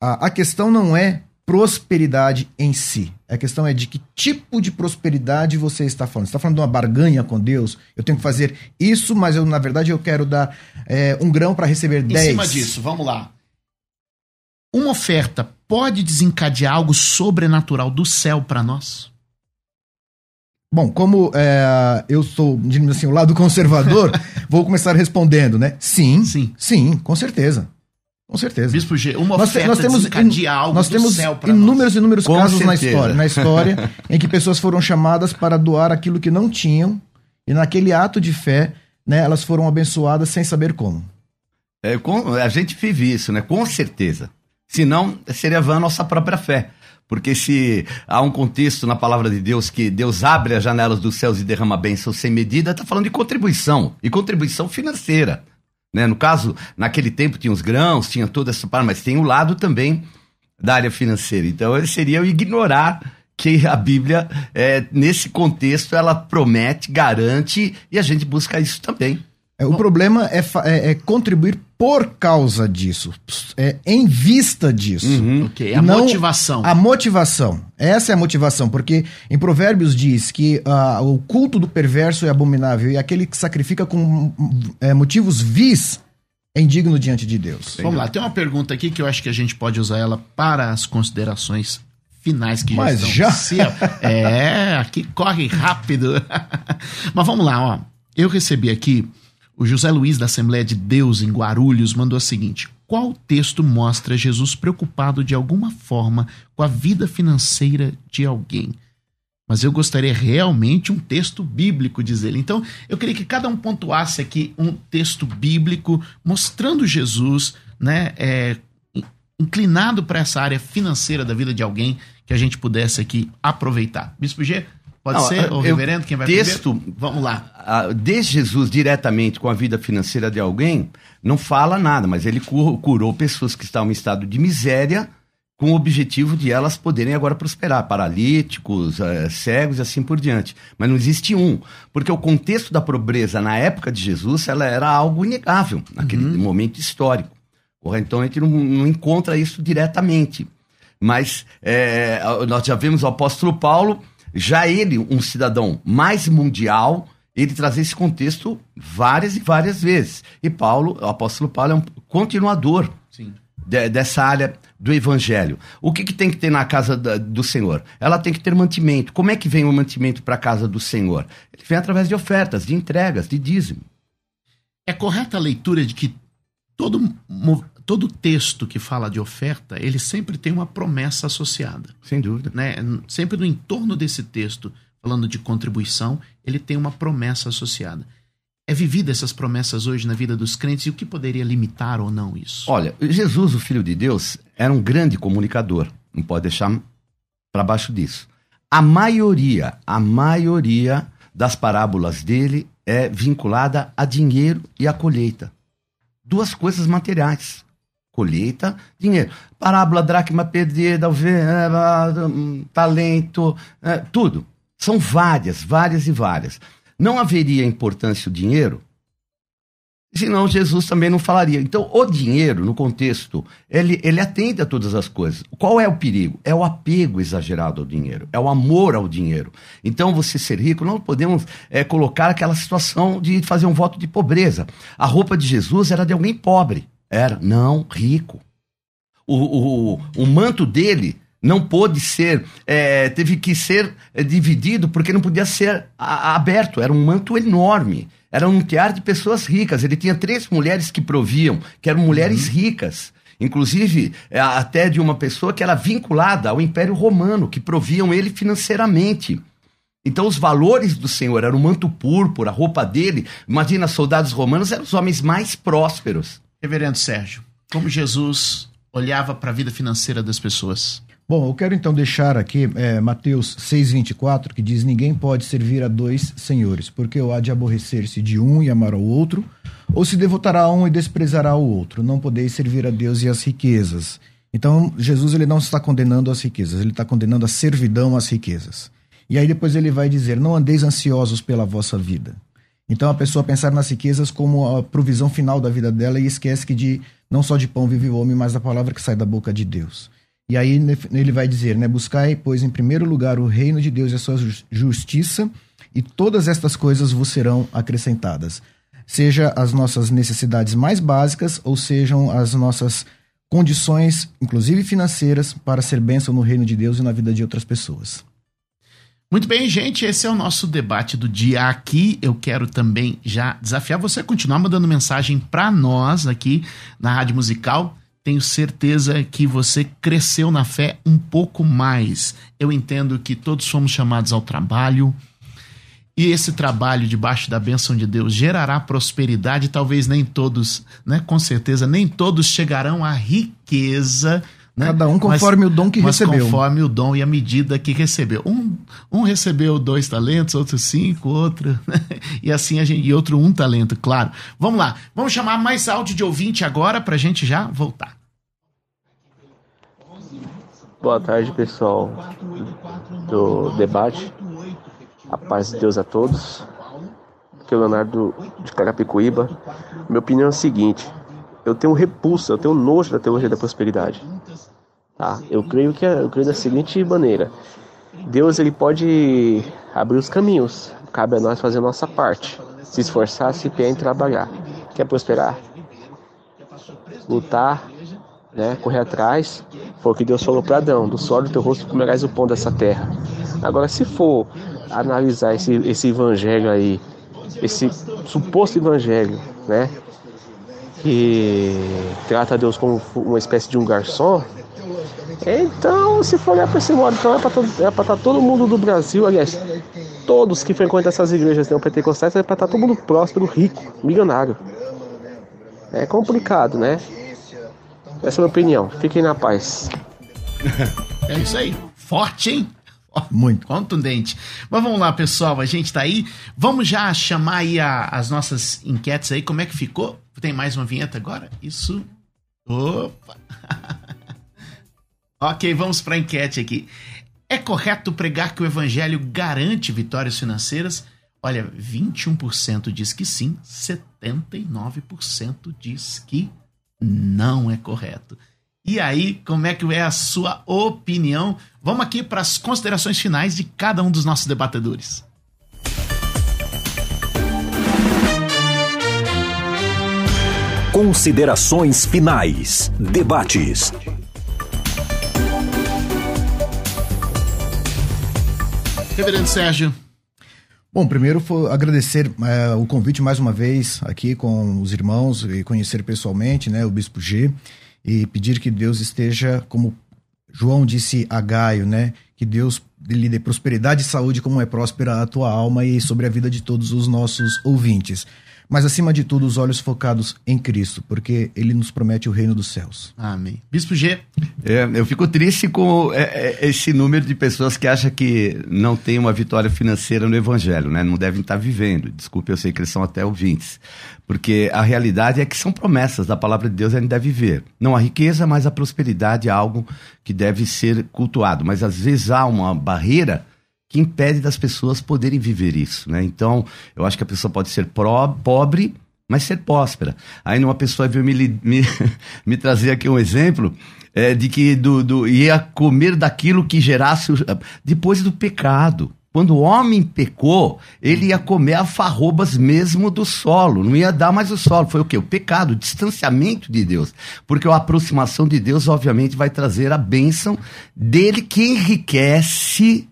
A, a questão não é prosperidade em si. A questão é de que tipo de prosperidade você está falando. Você está falando de uma barganha com Deus? Eu tenho que fazer isso, mas eu, na verdade, eu quero dar é, um grão para receber Em 10. cima disso, vamos lá. Uma oferta pode desencadear algo sobrenatural do céu para nós? Bom, como é, eu sou, digamos assim, o lado conservador, vou começar respondendo, né? Sim, Sim. sim, com certeza. Com certeza. Bispo G, uma Nós, oferta nós temos, algo nós do temos inúmeros e inúmeros Com casos na história, na história em que pessoas foram chamadas para doar aquilo que não tinham e naquele ato de fé, né, elas foram abençoadas sem saber como. É, com- a gente vive isso, né? Com certeza. Senão, seria vã a nossa própria fé. Porque se há um contexto na palavra de Deus que Deus abre as janelas dos céus e derrama bênção sem medida, está falando de contribuição. E contribuição financeira. Né? No caso, naquele tempo tinha os grãos, tinha toda essa parte, mas tem o lado também da área financeira. Então, ele seria eu ignorar que a Bíblia, é, nesse contexto, ela promete, garante, e a gente busca isso também. É, o problema é, é- é contribuir por causa disso, é, em vista disso. Uhum. Ok, a Não- motivação. A motivação. Essa é a motivação, porque em Provérbios diz que ah, o culto do perverso é abominável e aquele que sacrifica com é, motivos vis é indigno diante de Deus. Vamos lá, tem uma pergunta aqui que eu acho que a gente pode usar ela para as considerações finais que já Mas estão já? se- É, aqui corre rápido. Mas vamos lá, ó. Eu recebi aqui o José Luiz da Assembleia de Deus em Guarulhos mandou a seguinte: qual texto mostra Jesus preocupado de alguma forma com a vida financeira de alguém? Mas eu gostaria realmente um texto bíblico, diz ele. Então, eu queria que cada um pontuasse aqui um texto bíblico mostrando Jesus, né, é, in- inclinado para essa área financeira da vida de alguém que a gente pudesse aqui aproveitar. Bispo G, pode Não, ser? O reverendo, quem vai texto- primeiro? Vamos lá. Ah, de Jesus diretamente com a vida financeira de alguém, não fala nada, mas ele cu- curou pessoas que estavam em estado de miséria com o objetivo de elas poderem agora prosperar, paralíticos, eh, cegos e assim por diante. Mas não existe um, porque o contexto da pobreza na época de Jesus, ela era algo inegável naquele momento histórico. Então a gente não, não encontra isso diretamente. Mas eh, nós já vemos o apóstolo Paulo, já ele, um cidadão mais mundial, ele trazer esse contexto várias e várias vezes. E Paulo, o apóstolo Paulo é um continuador de- dessa área do evangelho. O que, que tem que ter na casa da- do Senhor? Ela tem que ter mantimento. Como é que vem o mantimento para a casa do Senhor? Ele vem através de ofertas, de entregas, de dízimo. É correta a leitura de que todo, todo texto que fala de oferta, ele sempre tem uma promessa associada. Sem dúvida. né? Sempre no entorno desse texto, falando de contribuição, ele tem uma promessa associada. é vivida essas promessas hoje na vida dos crentes e o que poderia limitar ou não isso? Olha, Jesus, o Filho de Deus, era um grande comunicador. Não pode deixar para baixo disso. A maioria, a maioria das parábolas dele é vinculada a dinheiro e a colheita. Duas coisas materiais. Colheita, dinheiro. Parábola, dracma perdida, talento, é, tudo. São várias, várias e várias. Não haveria importância o dinheiro senão Jesus também não falaria. Então, o dinheiro, no contexto, ele, ele atende a todas as coisas. Qual é o perigo? É o apego exagerado ao dinheiro, é o amor ao dinheiro. Então, você ser rico, não podemos é, colocar aquela situação de fazer um voto de pobreza. A roupa de Jesus era de alguém pobre. Era, não, rico. O, o, o manto dele não pôde ser, é, teve que ser é, dividido porque não podia ser a, aberto, era um manto enorme. Era um tear de pessoas ricas. Ele tinha três mulheres que proviam, que eram mulheres uhum. ricas. Inclusive, é, até de uma pessoa que era vinculada ao Império Romano, que proviam ele financeiramente. Então, os valores do Senhor eram o manto púrpura, a roupa dele. Imagina, soldados romanos eram os homens mais prósperos. Reverendo Sérgio, como Jesus olhava para a vida financeira das pessoas? Bom, eu quero então deixar aqui é, Mateus 6,24, que diz: Ninguém pode servir a dois senhores, porque ou há de aborrecer-se de um e amar ao outro, ou se devotará a um e desprezará o outro. Não podeis servir a Deus e as riquezas. Então, Jesus ele não está condenando as riquezas, ele está condenando a servidão às riquezas. E aí depois ele vai dizer: Não andeis ansiosos pela vossa vida. Então a pessoa pensar nas riquezas como a provisão final da vida dela e esquece que de não só de pão vive o homem, mas da palavra que sai da boca de Deus. E aí ele vai dizer, né? Buscai, pois, em primeiro lugar o reino de Deus e a sua justiça, e todas estas coisas vos serão acrescentadas. Seja as nossas necessidades mais básicas, ou sejam as nossas condições, inclusive financeiras, para ser bênção no reino de Deus e na vida de outras pessoas. Muito bem, gente, esse é o nosso debate do dia aqui. Eu quero também já desafiar você a continuar mandando mensagem para nós aqui na Rádio Musical tenho certeza que você cresceu na fé um pouco mais. Eu entendo que todos somos chamados ao trabalho. E esse trabalho debaixo da bênção de Deus gerará prosperidade, talvez nem todos, né, com certeza, nem todos chegarão à riqueza, né? Cada um conforme mas, o dom que mas recebeu. Conforme o dom e a medida que recebeu. Um, um recebeu dois talentos, outro cinco, outro. Né? e assim a gente. E outro um talento, claro. Vamos lá. Vamos chamar mais áudio de ouvinte agora para a gente já voltar. Boa tarde, pessoal do debate. A paz de Deus a todos. Aqui é o Leonardo de Carapicuíba. Minha opinião é a seguinte: eu tenho repulsa, eu tenho nojo da teologia da prosperidade. Tá? Eu creio que eu creio da seguinte maneira: Deus ele pode abrir os caminhos, cabe a nós fazer a nossa parte, se esforçar, se empenhar em trabalhar. Quer prosperar? Lutar, né? Correr atrás, foi o que Deus falou para Adão: do solo do teu rosto comerás o pão dessa terra. Agora, se for analisar esse, esse evangelho aí, esse suposto evangelho, né? Que trata Deus como uma espécie de um garçom, então, se for olhar para esse modo, então é para é estar tá todo mundo do Brasil, aliás, todos que frequentam essas igrejas neopentecostais, é para estar tá todo mundo próspero, rico, milionário. É complicado, né? Essa é a minha opinião. Fiquem na paz. é isso aí. Forte, hein? Muito. Contundente. Mas vamos lá, pessoal. A gente tá aí. Vamos já chamar aí a, as nossas enquetes aí. Como é que ficou? Tem mais uma vinheta agora? Isso. Opa! Ok, vamos para a enquete aqui. É correto pregar que o evangelho garante vitórias financeiras? Olha, 21% diz que sim, 79% diz que não é correto. E aí, como é que é a sua opinião? Vamos aqui para as considerações finais de cada um dos nossos debatedores. Considerações finais. Debates. Reverendo Sérgio. Bom, primeiro agradecer é, o convite mais uma vez aqui com os irmãos e conhecer pessoalmente né, o Bispo G e pedir que Deus esteja, como João disse a Gaio, né, Que Deus lhe dê prosperidade e saúde, como é próspera a tua alma e sobre a vida de todos os nossos ouvintes mas acima de tudo os olhos focados em Cristo, porque ele nos promete o reino dos céus. Amém. Bispo G. É, eu fico triste com é, é, esse número de pessoas que acham que não tem uma vitória financeira no evangelho, né? Não devem estar vivendo. Desculpe, eu sei que eles são até ouvintes. Porque a realidade é que são promessas da palavra de Deus, a gente deve ver. Não a riqueza, mas a prosperidade é algo que deve ser cultuado. Mas às vezes há uma barreira que impede das pessoas poderem viver isso, né? Então, eu acho que a pessoa pode ser pró, pobre, mas ser próspera. Aí uma pessoa veio me, me, me trazer aqui um exemplo é, de que do, do, ia comer daquilo que gerasse depois do pecado. Quando o homem pecou, ele ia comer afarrobas mesmo do solo, não ia dar mais o solo. Foi o quê? O pecado, o distanciamento de Deus. Porque a aproximação de Deus, obviamente, vai trazer a bênção dele que enriquece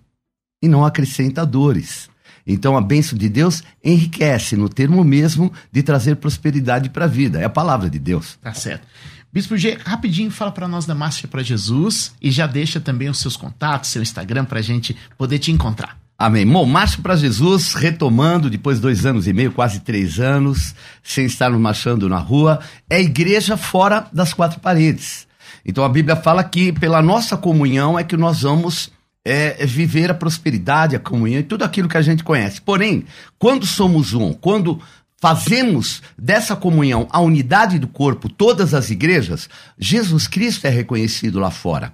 e não acrescenta dores. Então a bênção de Deus enriquece no termo mesmo de trazer prosperidade para a vida. É a palavra de Deus. Tá certo. Bispo G, rapidinho fala para nós da Márcia para Jesus e já deixa também os seus contatos, seu Instagram para a gente poder te encontrar. Amém. Bom, Marcha para Jesus, retomando depois de dois anos e meio, quase três anos, sem estarmos marchando na rua, é igreja fora das quatro paredes. Então a Bíblia fala que pela nossa comunhão é que nós vamos é, é, viver a prosperidade, a comunhão e tudo aquilo que a gente conhece. Porém, quando somos um, quando fazemos dessa comunhão a unidade do corpo, todas as igrejas, Jesus Cristo é reconhecido lá fora.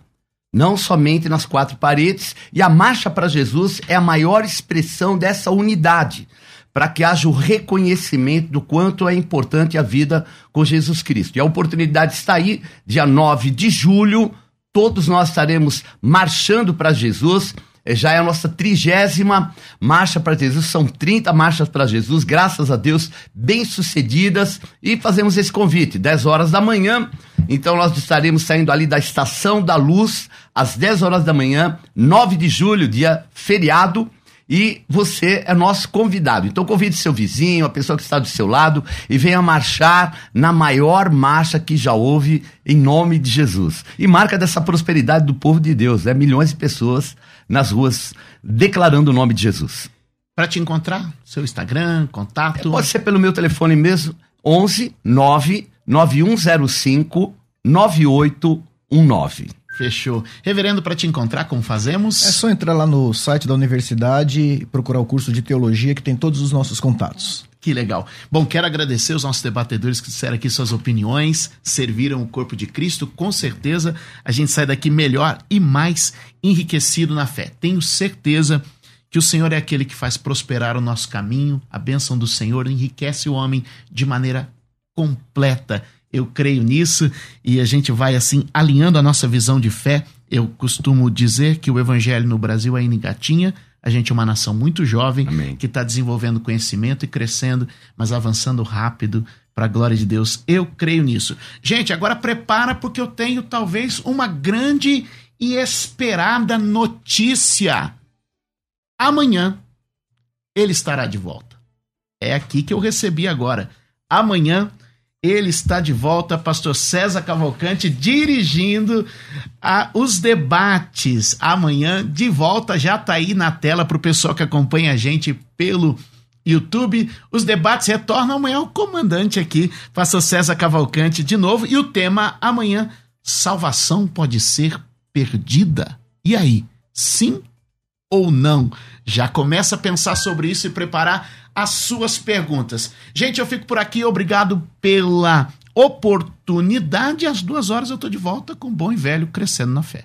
Não somente nas quatro paredes, e a marcha para Jesus é a maior expressão dessa unidade, para que haja o reconhecimento do quanto é importante a vida com Jesus Cristo. E a oportunidade está aí, dia 9 de julho, todos nós estaremos marchando para Jesus. É, já é a nossa trigésima marcha para Jesus, são 30 marchas para Jesus, graças a Deus, bem sucedidas. E fazemos esse convite, 10 horas da manhã. Então nós estaremos saindo ali da Estação da Luz, às 10 horas da manhã, 9 de julho, dia feriado e você é nosso convidado. Então convide seu vizinho, a pessoa que está do seu lado e venha marchar na maior marcha que já houve em nome de Jesus. E marca dessa prosperidade do povo de Deus, né? Milhões de pessoas nas ruas declarando o nome de Jesus. Para te encontrar, seu Instagram, contato. Pode ser pelo meu telefone mesmo, 11 9 9105 9819. Fechou. Reverendo, para te encontrar, como fazemos? É só entrar lá no site da universidade e procurar o curso de teologia que tem todos os nossos contatos. Que legal. Bom, quero agradecer os nossos debatedores que disseram aqui suas opiniões, serviram o corpo de Cristo. Com certeza a gente sai daqui melhor e mais enriquecido na fé. Tenho certeza que o Senhor é aquele que faz prosperar o nosso caminho, a bênção do Senhor enriquece o homem de maneira completa eu creio nisso e a gente vai assim alinhando a nossa visão de fé. Eu costumo dizer que o evangelho no Brasil ainda engatinha. A gente é uma nação muito jovem Amém. que está desenvolvendo conhecimento e crescendo, mas avançando rápido para a glória de Deus. Eu creio nisso. Gente, agora prepara porque eu tenho talvez uma grande e esperada notícia. Amanhã ele estará de volta. É aqui que eu recebi agora. Amanhã ele está de volta, pastor César Cavalcante, dirigindo a, os debates. Amanhã, de volta, já está aí na tela para o pessoal que acompanha a gente pelo YouTube. Os debates retornam amanhã. O comandante aqui, pastor César Cavalcante, de novo. E o tema amanhã: salvação pode ser perdida. E aí, sim ou não? Já começa a pensar sobre isso e preparar as suas perguntas. Gente, eu fico por aqui. Obrigado pela oportunidade. Às duas horas eu tô de volta com o bom e velho Crescendo na Fé.